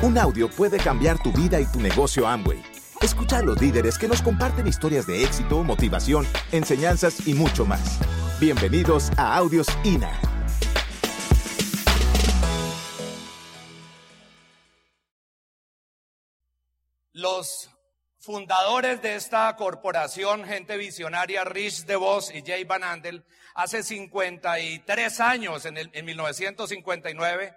Un audio puede cambiar tu vida y tu negocio Amway. Escucha a los líderes que nos comparten historias de éxito, motivación, enseñanzas y mucho más. Bienvenidos a Audios INA. Los fundadores de esta corporación, gente visionaria, Rich DeVos y Jay Van Andel, hace 53 años, en, el, en 1959,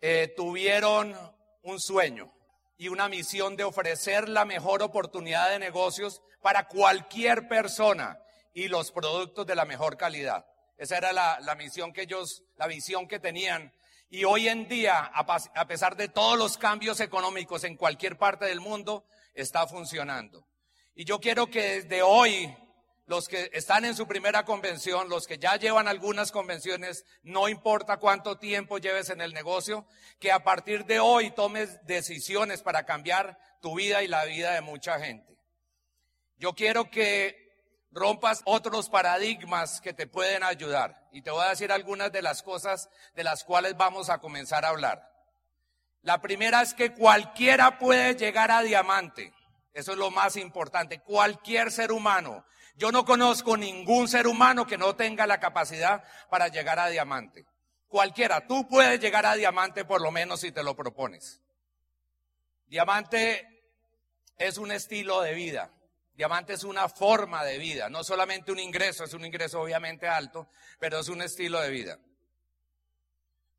eh, tuvieron un sueño y una misión de ofrecer la mejor oportunidad de negocios para cualquier persona y los productos de la mejor calidad. Esa era la, la misión que ellos, la visión que tenían. Y hoy en día, a pesar de todos los cambios económicos en cualquier parte del mundo, está funcionando. Y yo quiero que desde hoy los que están en su primera convención, los que ya llevan algunas convenciones, no importa cuánto tiempo lleves en el negocio, que a partir de hoy tomes decisiones para cambiar tu vida y la vida de mucha gente. Yo quiero que rompas otros paradigmas que te pueden ayudar. Y te voy a decir algunas de las cosas de las cuales vamos a comenzar a hablar. La primera es que cualquiera puede llegar a diamante. Eso es lo más importante. Cualquier ser humano. Yo no conozco ningún ser humano que no tenga la capacidad para llegar a diamante. Cualquiera, tú puedes llegar a diamante por lo menos si te lo propones. Diamante es un estilo de vida. Diamante es una forma de vida, no solamente un ingreso, es un ingreso obviamente alto, pero es un estilo de vida.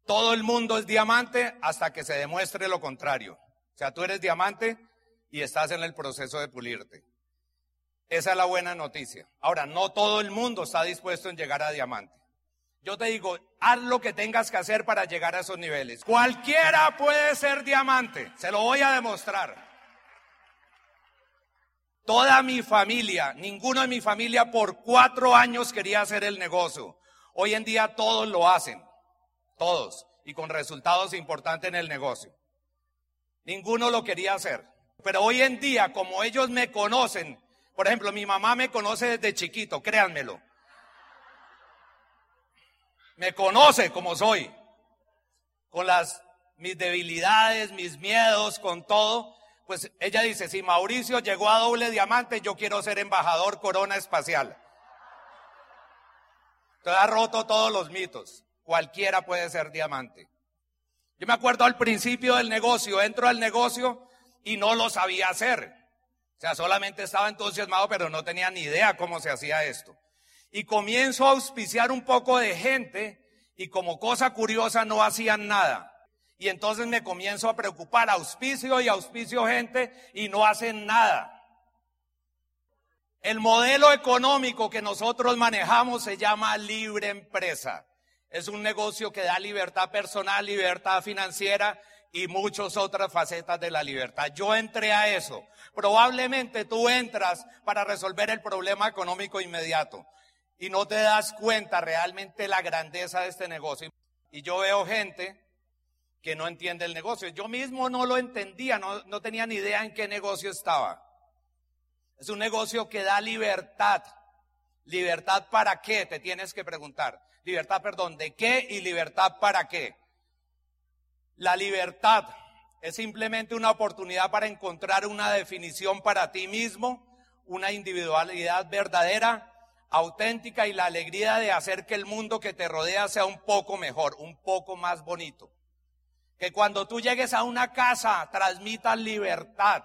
Todo el mundo es diamante hasta que se demuestre lo contrario. O sea, tú eres diamante y estás en el proceso de pulirte. Esa es la buena noticia. Ahora, no todo el mundo está dispuesto en llegar a diamante. Yo te digo, haz lo que tengas que hacer para llegar a esos niveles. Cualquiera puede ser diamante, se lo voy a demostrar. Toda mi familia, ninguno de mi familia por cuatro años quería hacer el negocio. Hoy en día todos lo hacen, todos, y con resultados importantes en el negocio. Ninguno lo quería hacer. Pero hoy en día, como ellos me conocen, por ejemplo, mi mamá me conoce desde chiquito, créanmelo. Me conoce como soy, con las mis debilidades, mis miedos, con todo. Pues ella dice, si Mauricio llegó a doble diamante, yo quiero ser embajador corona espacial. Entonces ha roto todos los mitos. Cualquiera puede ser diamante. Yo me acuerdo al principio del negocio, entro al negocio y no lo sabía hacer. Sea, solamente estaba entusiasmado, pero no tenía ni idea cómo se hacía esto. Y comienzo a auspiciar un poco de gente y como cosa curiosa no hacían nada. Y entonces me comienzo a preocupar, auspicio y auspicio gente y no hacen nada. El modelo económico que nosotros manejamos se llama libre empresa. Es un negocio que da libertad personal, libertad financiera y muchas otras facetas de la libertad. Yo entré a eso. Probablemente tú entras para resolver el problema económico inmediato y no te das cuenta realmente la grandeza de este negocio. Y yo veo gente que no entiende el negocio. Yo mismo no lo entendía, no, no tenía ni idea en qué negocio estaba. Es un negocio que da libertad. ¿Libertad para qué? Te tienes que preguntar. Libertad, perdón, ¿de qué y libertad para qué? La libertad es simplemente una oportunidad para encontrar una definición para ti mismo, una individualidad verdadera, auténtica y la alegría de hacer que el mundo que te rodea sea un poco mejor, un poco más bonito. Que cuando tú llegues a una casa transmita libertad.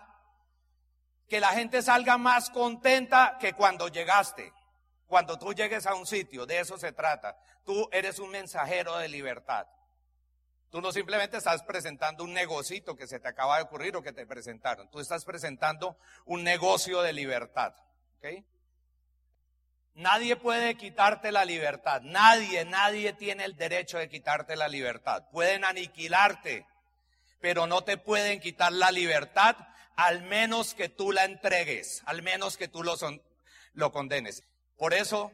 Que la gente salga más contenta que cuando llegaste. Cuando tú llegues a un sitio, de eso se trata. Tú eres un mensajero de libertad. Tú no simplemente estás presentando un negocito que se te acaba de ocurrir o que te presentaron. Tú estás presentando un negocio de libertad. Nadie puede quitarte la libertad. Nadie, nadie tiene el derecho de quitarte la libertad. Pueden aniquilarte, pero no te pueden quitar la libertad al menos que tú la entregues, al menos que tú lo, lo condenes. Por eso,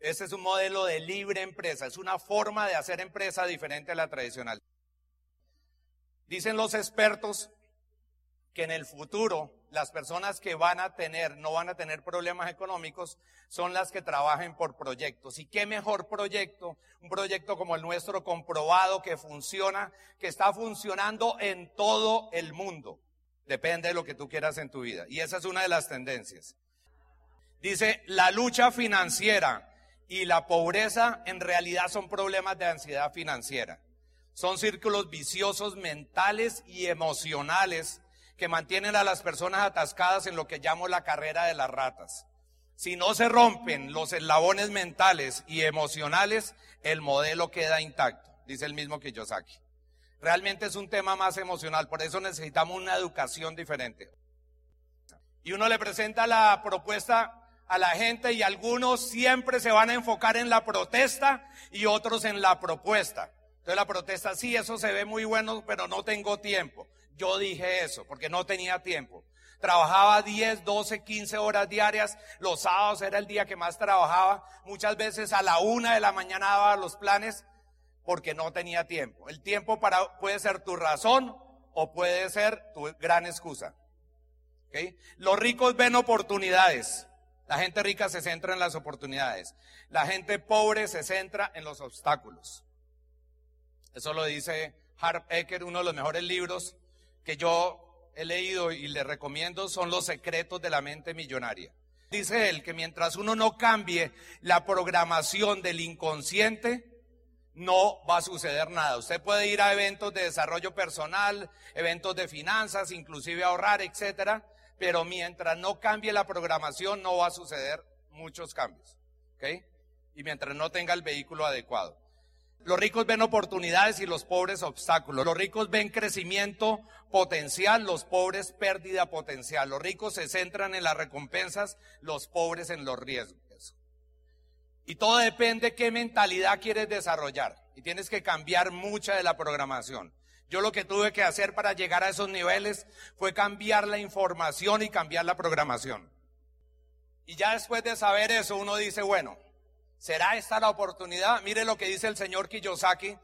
ese es un modelo de libre empresa, es una forma de hacer empresa diferente a la tradicional. Dicen los expertos que en el futuro las personas que van a tener, no van a tener problemas económicos, son las que trabajen por proyectos. ¿Y qué mejor proyecto? Un proyecto como el nuestro, comprobado, que funciona, que está funcionando en todo el mundo. Depende de lo que tú quieras en tu vida. Y esa es una de las tendencias. Dice, la lucha financiera y la pobreza en realidad son problemas de ansiedad financiera. Son círculos viciosos mentales y emocionales que mantienen a las personas atascadas en lo que llamo la carrera de las ratas. Si no se rompen los eslabones mentales y emocionales, el modelo queda intacto, dice el mismo Kiyosaki. Realmente es un tema más emocional, por eso necesitamos una educación diferente. Y uno le presenta la propuesta a la gente y algunos siempre se van a enfocar en la protesta y otros en la propuesta. Entonces la protesta, sí, eso se ve muy bueno, pero no tengo tiempo. Yo dije eso, porque no tenía tiempo. Trabajaba 10, 12, 15 horas diarias. Los sábados era el día que más trabajaba. Muchas veces a la una de la mañana daba los planes porque no tenía tiempo. El tiempo para, puede ser tu razón o puede ser tu gran excusa. Los ricos ven oportunidades. La gente rica se centra en las oportunidades. La gente pobre se centra en los obstáculos. Eso lo dice Harp Ecker, uno de los mejores libros que yo he leído y le recomiendo son Los secretos de la mente millonaria. Dice él que mientras uno no cambie la programación del inconsciente, no va a suceder nada. Usted puede ir a eventos de desarrollo personal, eventos de finanzas, inclusive ahorrar, etcétera, pero mientras no cambie la programación no va a suceder muchos cambios. ¿Ok? Y mientras no tenga el vehículo adecuado. Los ricos ven oportunidades y los pobres obstáculos. Los ricos ven crecimiento potencial, los pobres pérdida potencial. Los ricos se centran en las recompensas, los pobres en los riesgos. Y todo depende qué mentalidad quieres desarrollar. Y tienes que cambiar mucha de la programación. Yo lo que tuve que hacer para llegar a esos niveles fue cambiar la información y cambiar la programación. Y ya después de saber eso, uno dice, bueno, ¿Será esta la oportunidad? Mire lo que dice el señor Kiyosaki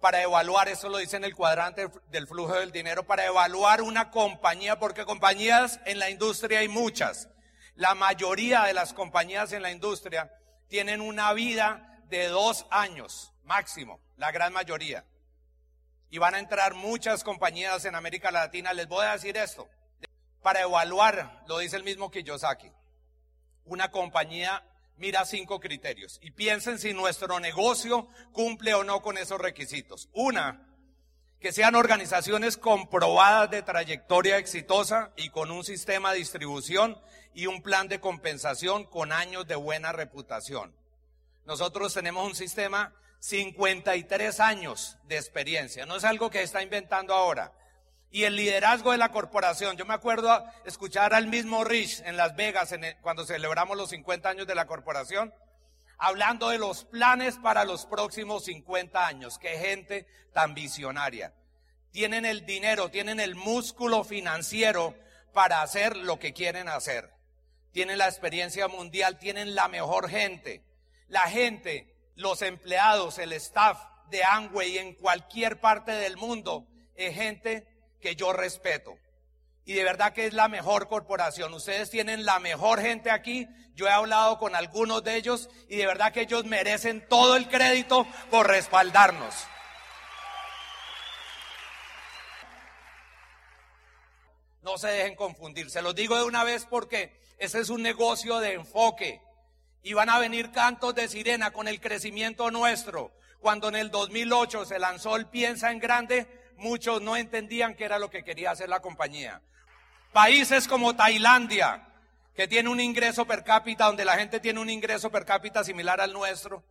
para evaluar, eso lo dice en el cuadrante del flujo del dinero, para evaluar una compañía, porque compañías en la industria hay muchas. La mayoría de las compañías en la industria tienen una vida de dos años máximo, la gran mayoría. Y van a entrar muchas compañías en América Latina. Les voy a decir esto, para evaluar, lo dice el mismo Kiyosaki, una compañía mira cinco criterios y piensen si nuestro negocio cumple o no con esos requisitos. Una, que sean organizaciones comprobadas de trayectoria exitosa y con un sistema de distribución y un plan de compensación con años de buena reputación. Nosotros tenemos un sistema 53 años de experiencia, no es algo que está inventando ahora y el liderazgo de la corporación. Yo me acuerdo escuchar al mismo Rich en Las Vegas cuando celebramos los 50 años de la corporación, hablando de los planes para los próximos 50 años. Qué gente tan visionaria. Tienen el dinero, tienen el músculo financiero para hacer lo que quieren hacer. Tienen la experiencia mundial, tienen la mejor gente. La gente, los empleados, el staff de Amway en cualquier parte del mundo es gente que yo respeto. Y de verdad que es la mejor corporación. Ustedes tienen la mejor gente aquí. Yo he hablado con algunos de ellos y de verdad que ellos merecen todo el crédito por respaldarnos. No se dejen confundir. Se los digo de una vez porque ese es un negocio de enfoque. Y van a venir cantos de sirena con el crecimiento nuestro. Cuando en el 2008 se lanzó el Piensa en Grande, muchos no entendían qué era lo que quería hacer la compañía. Países como Tailandia, que tiene un ingreso per cápita, donde la gente tiene un ingreso per cápita similar al nuestro,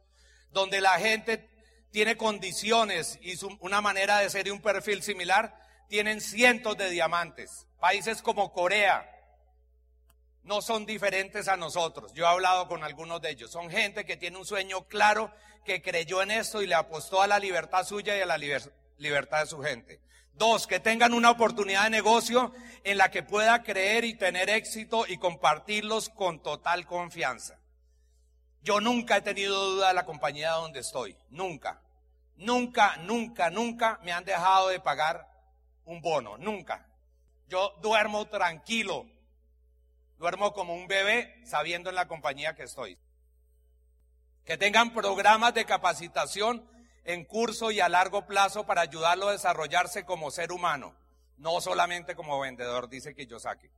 donde la gente tiene condiciones y una manera de ser y un perfil similar, tienen cientos de diamantes. Países como Corea no son diferentes a nosotros. Yo he hablado con algunos de ellos. Son gente que tiene un sueño claro, que creyó en esto y le apostó a la libertad suya y a la libertad libertad de su gente. Dos, que tengan una oportunidad de negocio en la que pueda creer y tener éxito y compartirlos con total confianza. Yo nunca he tenido duda de la compañía donde estoy. Nunca. Nunca, nunca, nunca me han dejado de pagar un bono. Nunca. Yo duermo tranquilo, duermo como un bebé sabiendo en la compañía que estoy. Que tengan programas de capacitación en curso y a largo plazo para ayudarlo a desarrollarse como ser humano, no solamente como vendedor, dice Kiyosaki.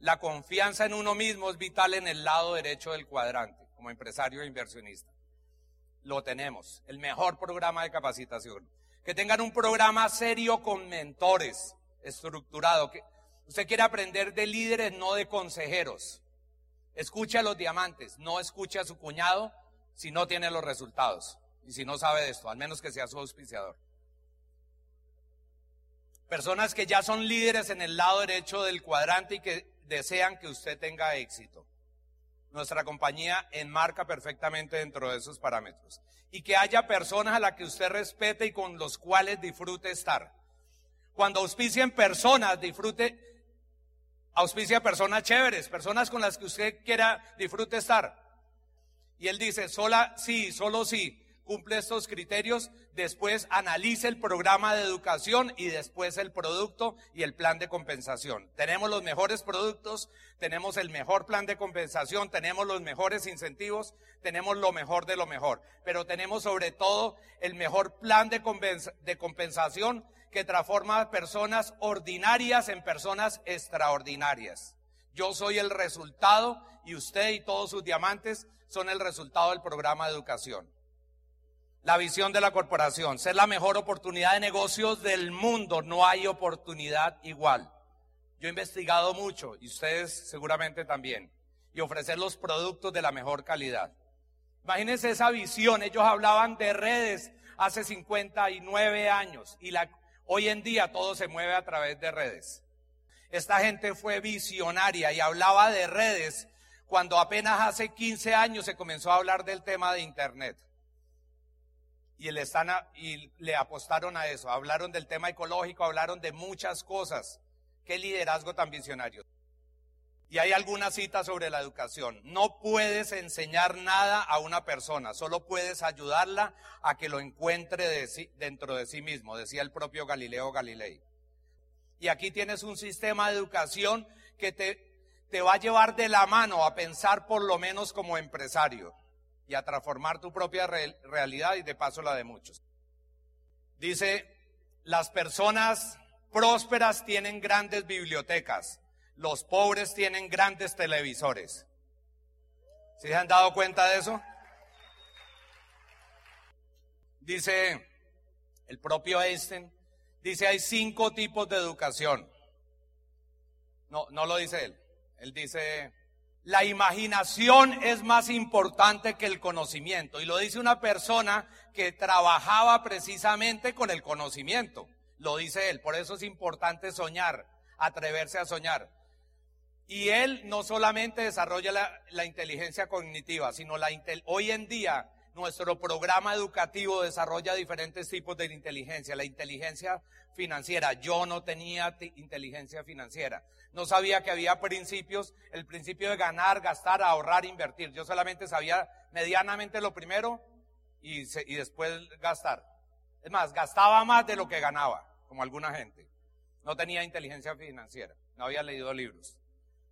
La confianza en uno mismo es vital en el lado derecho del cuadrante, como empresario e inversionista. Lo tenemos, el mejor programa de capacitación. Que tengan un programa serio con mentores, estructurado. Que usted quiere aprender de líderes, no de consejeros. Escuche a los diamantes, no escuche a su cuñado si no tiene los resultados y si no sabe de esto, al menos que sea su auspiciador. Personas que ya son líderes en el lado derecho del cuadrante y que desean que usted tenga éxito. Nuestra compañía enmarca perfectamente dentro de esos parámetros. Y que haya personas a las que usted respete y con los cuales disfrute estar. Cuando auspicien personas, disfrute, auspicia personas chéveres, personas con las que usted quiera disfrute estar. Y él dice, sola sí, solo sí cumple estos criterios, después analice el programa de educación y después el producto y el plan de compensación. Tenemos los mejores productos, tenemos el mejor plan de compensación, tenemos los mejores incentivos, tenemos lo mejor de lo mejor, pero tenemos sobre todo el mejor plan de, compensación que transforma personas ordinarias en personas extraordinarias. Yo soy el resultado y usted y todos sus diamantes son el resultado del programa de educación. La visión de la corporación, ser la mejor oportunidad de negocios del mundo. No hay oportunidad igual. Yo he investigado mucho y ustedes seguramente también. Y ofrecer los productos de la mejor calidad. Imagínense esa visión. Ellos hablaban de redes hace 59 años y la, hoy en día todo se mueve a través de redes. Esta gente fue visionaria y hablaba de redes cuando apenas hace 15 años se comenzó a hablar del tema de Internet y le, están y le apostaron a eso. Hablaron del tema ecológico, hablaron de muchas cosas. Qué liderazgo tan visionario. Y hay alguna cita sobre la educación. No puedes enseñar nada a una persona, solo puedes ayudarla a que lo encuentre dentro de sí mismo, decía el propio Galileo Galilei. Y aquí tienes un sistema de educación que te, te va a llevar de la mano a pensar por lo menos como empresario y a transformar tu propia realidad y de paso la de muchos. Dice, las personas prósperas tienen grandes bibliotecas, los pobres tienen grandes televisores. ¿Sí se han dado cuenta de eso? Dice el propio Einstein, dice hay cinco tipos de educación. No, no lo dice él. Él dice la imaginación es más importante que el conocimiento. Y lo dice una persona que trabajaba precisamente con el conocimiento. Lo dice él. Por eso es importante soñar, atreverse a soñar. Y él no solamente desarrolla la, inteligencia cognitiva, sino la hoy en día nuestro programa educativo desarrolla diferentes tipos de inteligencia. La inteligencia financiera. Yo no tenía inteligencia financiera. No sabía que había principios, el principio de ganar, gastar, ahorrar, invertir. Yo solamente sabía medianamente lo primero y, y después gastar. Es más, gastaba más de lo que ganaba, como alguna gente. No tenía inteligencia financiera, no había leído libros.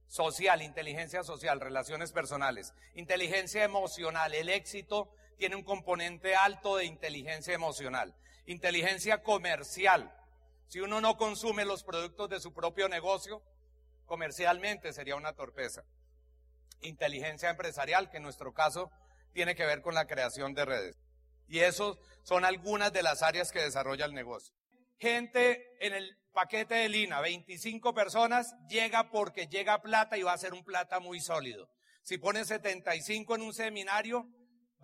Social, inteligencia social, relaciones personales, inteligencia emocional. El éxito tiene un componente alto de inteligencia emocional. Inteligencia comercial. Si uno no consume los productos de su propio negocio, comercialmente sería una torpeza. Inteligencia empresarial, que en nuestro caso tiene que ver con la creación de redes. Y eso son algunas de las áreas que desarrolla el negocio. Gente en el paquete de Lina, 25 personas, llega porque llega plata y va a ser un plata muy sólido. Si pone 75 en un seminario,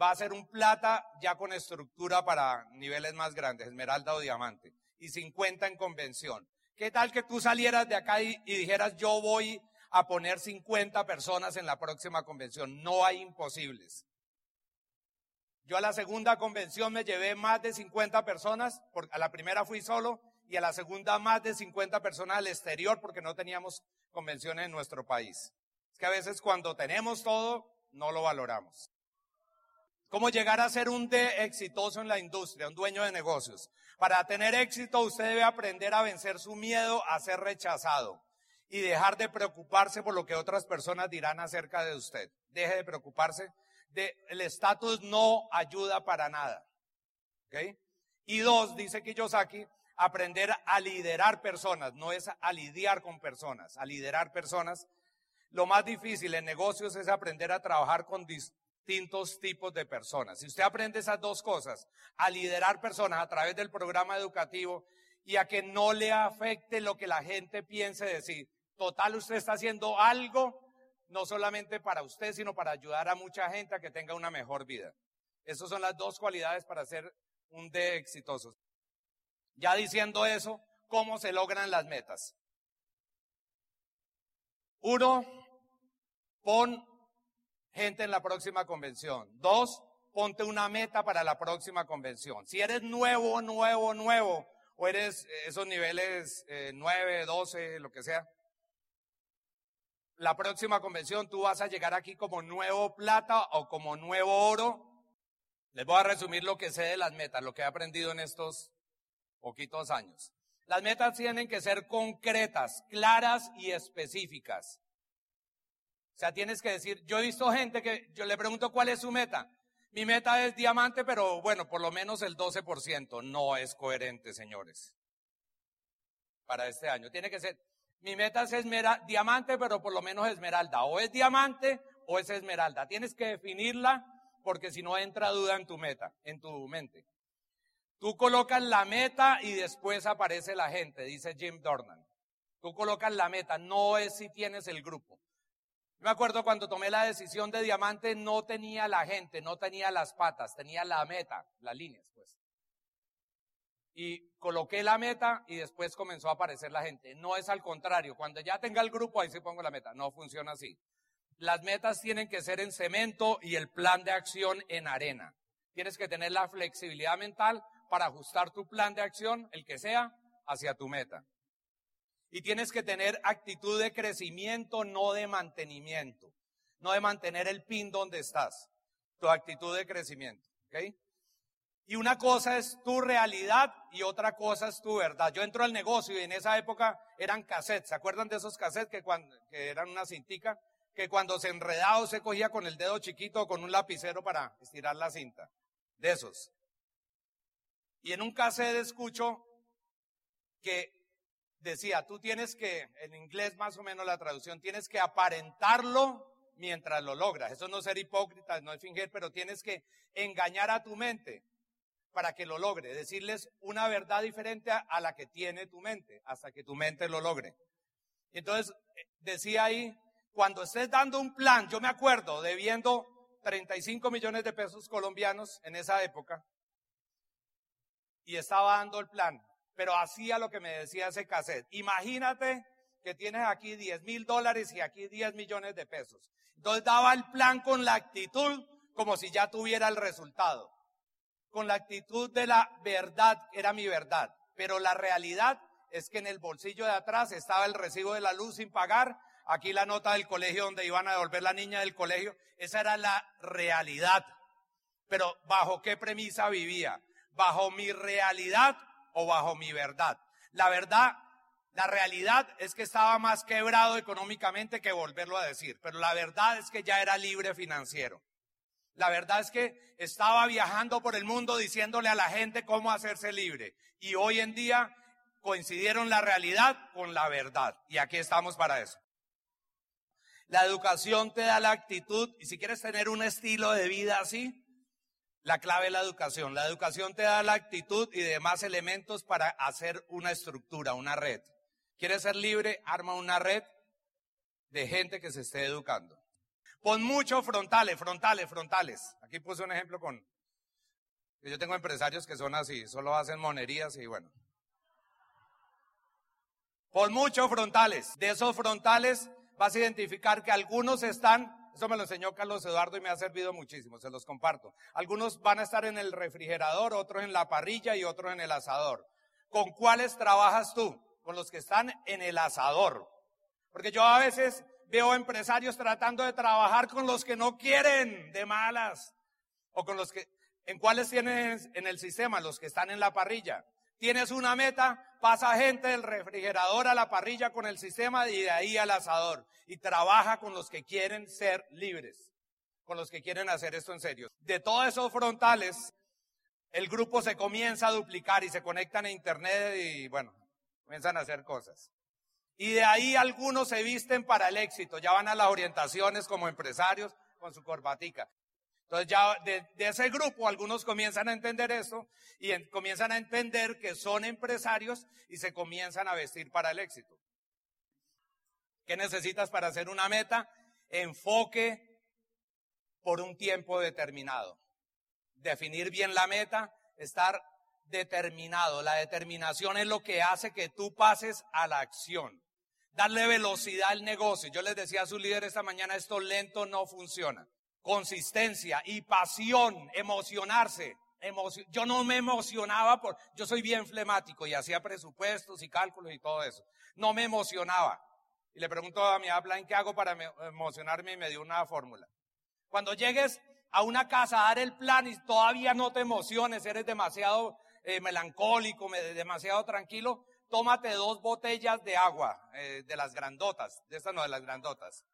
va a ser un plata ya con estructura para niveles más grandes, esmeralda o diamante, y 50 en convención. ¿Qué tal que tú salieras de acá y, dijeras, yo voy a poner 50 personas en la próxima convención? No hay imposibles. Yo a la segunda convención me llevé más de 50 personas, porque a la primera fui solo y a la segunda más de 50 personas al exterior porque no teníamos convenciones en nuestro país. Es que a veces cuando tenemos todo, no lo valoramos. ¿Cómo llegar a ser un D exitoso en la industria, un dueño de negocios? Para tener éxito usted debe aprender a vencer su miedo a ser rechazado y dejar de preocuparse por lo que otras personas dirán acerca de usted. Deje de preocuparse. El estatus no ayuda para nada. Y dos, dice Kiyosaki, aprender a liderar personas, no es a lidiar con personas, a liderar personas. Lo más difícil en negocios es aprender a trabajar con distintos tipos de personas. Si usted aprende esas dos cosas, a liderar personas a través del programa educativo y a que no le afecte lo que la gente piense de sí. Total, usted está haciendo algo no solamente para usted, sino para ayudar a mucha gente a que tenga una mejor vida. Esas son las dos cualidades para ser un D exitoso. Ya diciendo eso, ¿cómo se logran las metas? Uno, pon gente en la próxima convención. Dos, ponte una meta para la próxima convención. Si eres nuevo, nuevo, nuevo, o eres esos niveles eh, 9, 12, lo que sea, la próxima convención tú vas a llegar aquí como nuevo plata o como nuevo oro. Les voy a resumir lo que sé de las metas, lo que he aprendido en estos poquitos años. Las metas tienen que ser concretas, claras y específicas. O sea, tienes que decir, yo he visto gente que yo le pregunto cuál es su meta. Mi meta es diamante, pero bueno, por lo menos el 12%. No es coherente, señores. Para este año. Tiene que ser, mi meta es esmera, diamante, pero por lo menos esmeralda. O es diamante o es esmeralda. Tienes que definirla porque si no entra duda en tu meta, en tu mente. Tú colocas la meta y después aparece la gente, dice Jim Dornan. Tú colocas la meta, no es si tienes el grupo. Me acuerdo cuando tomé la decisión de diamante, no tenía la gente, no tenía las patas, tenía la meta, las líneas, pues. Y coloqué la meta y después comenzó a aparecer la gente. No es al contrario, cuando ya tenga el grupo, ahí sí pongo la meta. No funciona así. Las metas tienen que ser en cemento y el plan de acción en arena. Tienes que tener la flexibilidad mental para ajustar tu plan de acción, el que sea, hacia tu meta. Y tienes que tener actitud de crecimiento, no de mantenimiento. No de mantener el pin donde estás. Tu actitud de crecimiento. ¿Ok? Y una cosa es tu realidad y otra cosa es tu verdad. Yo entro al negocio y en esa época eran cassettes. ¿Se acuerdan de esos cassettes que, cuando, eran una cintica? Que cuando se enredaba se cogía con el dedo chiquito o con un lapicero para estirar la cinta. De esos. Y en un cassette escucho que decía, tú tienes que, en inglés más o menos la traducción, tienes que aparentarlo mientras lo logras. Eso no es ser hipócrita, no es fingir, pero tienes que engañar a tu mente para que lo logre, decirles una verdad diferente a, la que tiene tu mente, hasta que tu mente lo logre. Entonces, eh, decía ahí, cuando estés dando un plan, yo me acuerdo debiendo 35 millones de pesos colombianos en esa época, y estaba dando el plan, pero hacía lo que me decía ese cassette. Imagínate que tienes aquí 10 mil dólares y aquí 10 millones de pesos. Entonces daba el plan con la actitud como si ya tuviera el resultado. Con la actitud de la verdad, era mi verdad. Pero la realidad es que en el bolsillo de atrás estaba el recibo de la luz sin pagar, aquí la nota del colegio donde iban a devolver la niña del colegio. Esa era la realidad. Pero ¿bajo qué premisa vivía? ¿Bajo mi realidad o bajo mi verdad. La verdad, la realidad es que estaba más quebrado económicamente que volverlo a decir, pero la verdad es que ya era libre financiero. La verdad es que estaba viajando por el mundo diciéndole a la gente cómo hacerse libre. Y hoy en día coincidieron la realidad con la verdad. Y aquí estamos para eso. La educación te da la actitud y si quieres tener un estilo de vida así, la clave es la educación. La educación te da la actitud y demás elementos para hacer una estructura, una red. ¿Quieres ser libre? Arma una red de gente que se esté educando. Pon muchos frontales, frontales, frontales. Aquí puse un ejemplo con... Yo tengo empresarios que son así, solo hacen monerías y bueno. Pon muchos frontales. De esos frontales vas a identificar que algunos están eso me lo enseñó Carlos Eduardo y me ha servido muchísimo, se los comparto. Algunos van a estar en el refrigerador, otros en la parrilla y otros en el asador. ¿Con cuáles trabajas tú? Con los que están en el asador. Porque yo a veces veo empresarios tratando de trabajar con los que no quieren, de malas. O con los que, ¿en cuáles tienes en el sistema? Los que están en la parrilla. Tienes una meta, pasa gente del refrigerador a la parrilla con el sistema y de ahí al asador. Y trabaja con los que quieren ser libres, con los que quieren hacer esto en serio. De todos esos frontales, el grupo se comienza a duplicar y se conectan a internet y bueno, comienzan a hacer cosas. Y de ahí algunos se visten para el éxito, ya van a las orientaciones como empresarios con su corbatica. Entonces ya de, ese grupo algunos comienzan a entender eso y comienzan a entender que son empresarios y se comienzan a vestir para el éxito. ¿Qué necesitas para hacer una meta? Enfoque por un tiempo determinado. Definir bien la meta, estar determinado. La determinación es lo que hace que tú pases a la acción. Darle velocidad al negocio. Yo les decía a su líder esta mañana, esto lento no funciona. Consistencia y pasión, emocionarse. yo no me emocionaba por, yo soy bien flemático y hacía presupuestos y cálculos y todo eso. No me emocionaba. Y le pregunto a mi ¿en qué hago para emocionarme? Y me dio una fórmula. Cuando llegues a una casa a dar el plan y todavía no te emociones, eres demasiado eh, melancólico, demasiado tranquilo, tómate dos botellas de agua, eh, de las grandotas, de estas no, de las grandotas.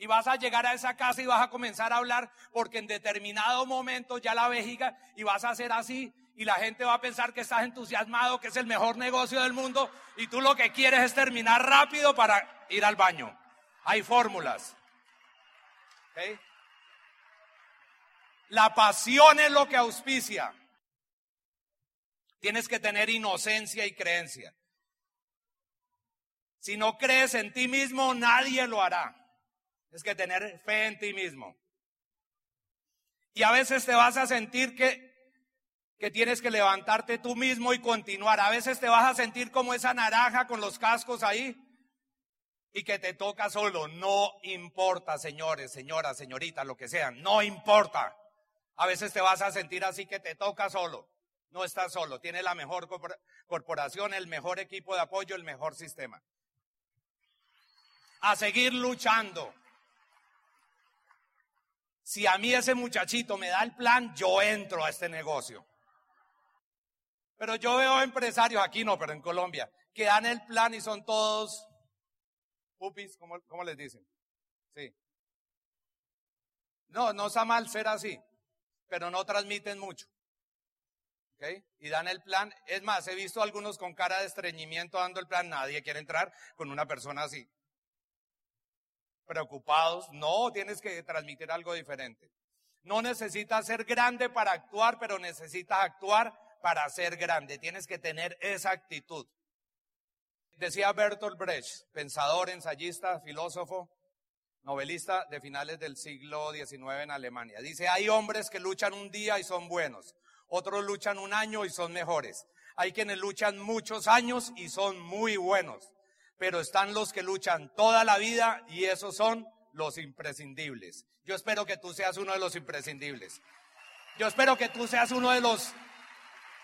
Y vas a llegar a esa casa y vas a comenzar a hablar porque en determinado momento ya la vejiga y vas a hacer así y la gente va a pensar que estás entusiasmado, que es el mejor negocio del mundo y tú lo que quieres es terminar rápido para ir al baño. Hay fórmulas. La pasión es lo que auspicia. Tienes que tener inocencia y creencia. Si no crees en ti mismo, nadie lo hará. Es que tener fe en ti mismo. Y a veces te vas a sentir que, que tienes que levantarte tú mismo y continuar. A veces te vas a sentir como esa naranja con los cascos ahí y que te toca solo. No importa, señores, señoras, señoritas, lo que sean. No importa. A veces te vas a sentir así que te toca solo. No estás solo, tiene la mejor corporación, el mejor equipo de apoyo, el mejor sistema. A seguir luchando. Si a mí ese muchachito me da el plan, yo entro a este negocio. Pero yo veo empresarios, aquí no, pero en Colombia, que dan el plan y son todos pupis, ¿cómo, les dicen? Sí. No, no está mal ser así, pero no transmiten mucho. Y dan el plan. Es más, he visto algunos con cara de estreñimiento dando el plan. Nadie quiere entrar con una persona así. Preocupados. No, tienes que transmitir algo diferente. No necesitas ser grande para actuar, pero necesitas actuar para ser grande. Tienes que tener esa actitud. Decía Bertolt Brecht, pensador, ensayista, filósofo, novelista de finales del siglo XIX en Alemania. Dice, hay hombres que luchan un día y son buenos otros luchan un año y son mejores. Hay quienes luchan muchos años y son muy buenos, pero están los que luchan toda la vida y esos son los imprescindibles. Yo espero que tú seas uno de los imprescindibles. Yo espero que tú seas uno de los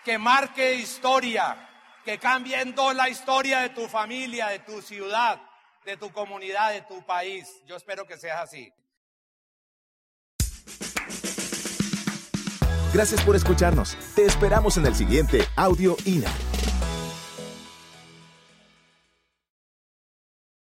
que marque historia, que cambie en dos la historia de tu familia, de tu ciudad, de tu comunidad, de tu país. Yo espero que seas así. Gracias por escucharnos. Te esperamos en el siguiente Audio INA.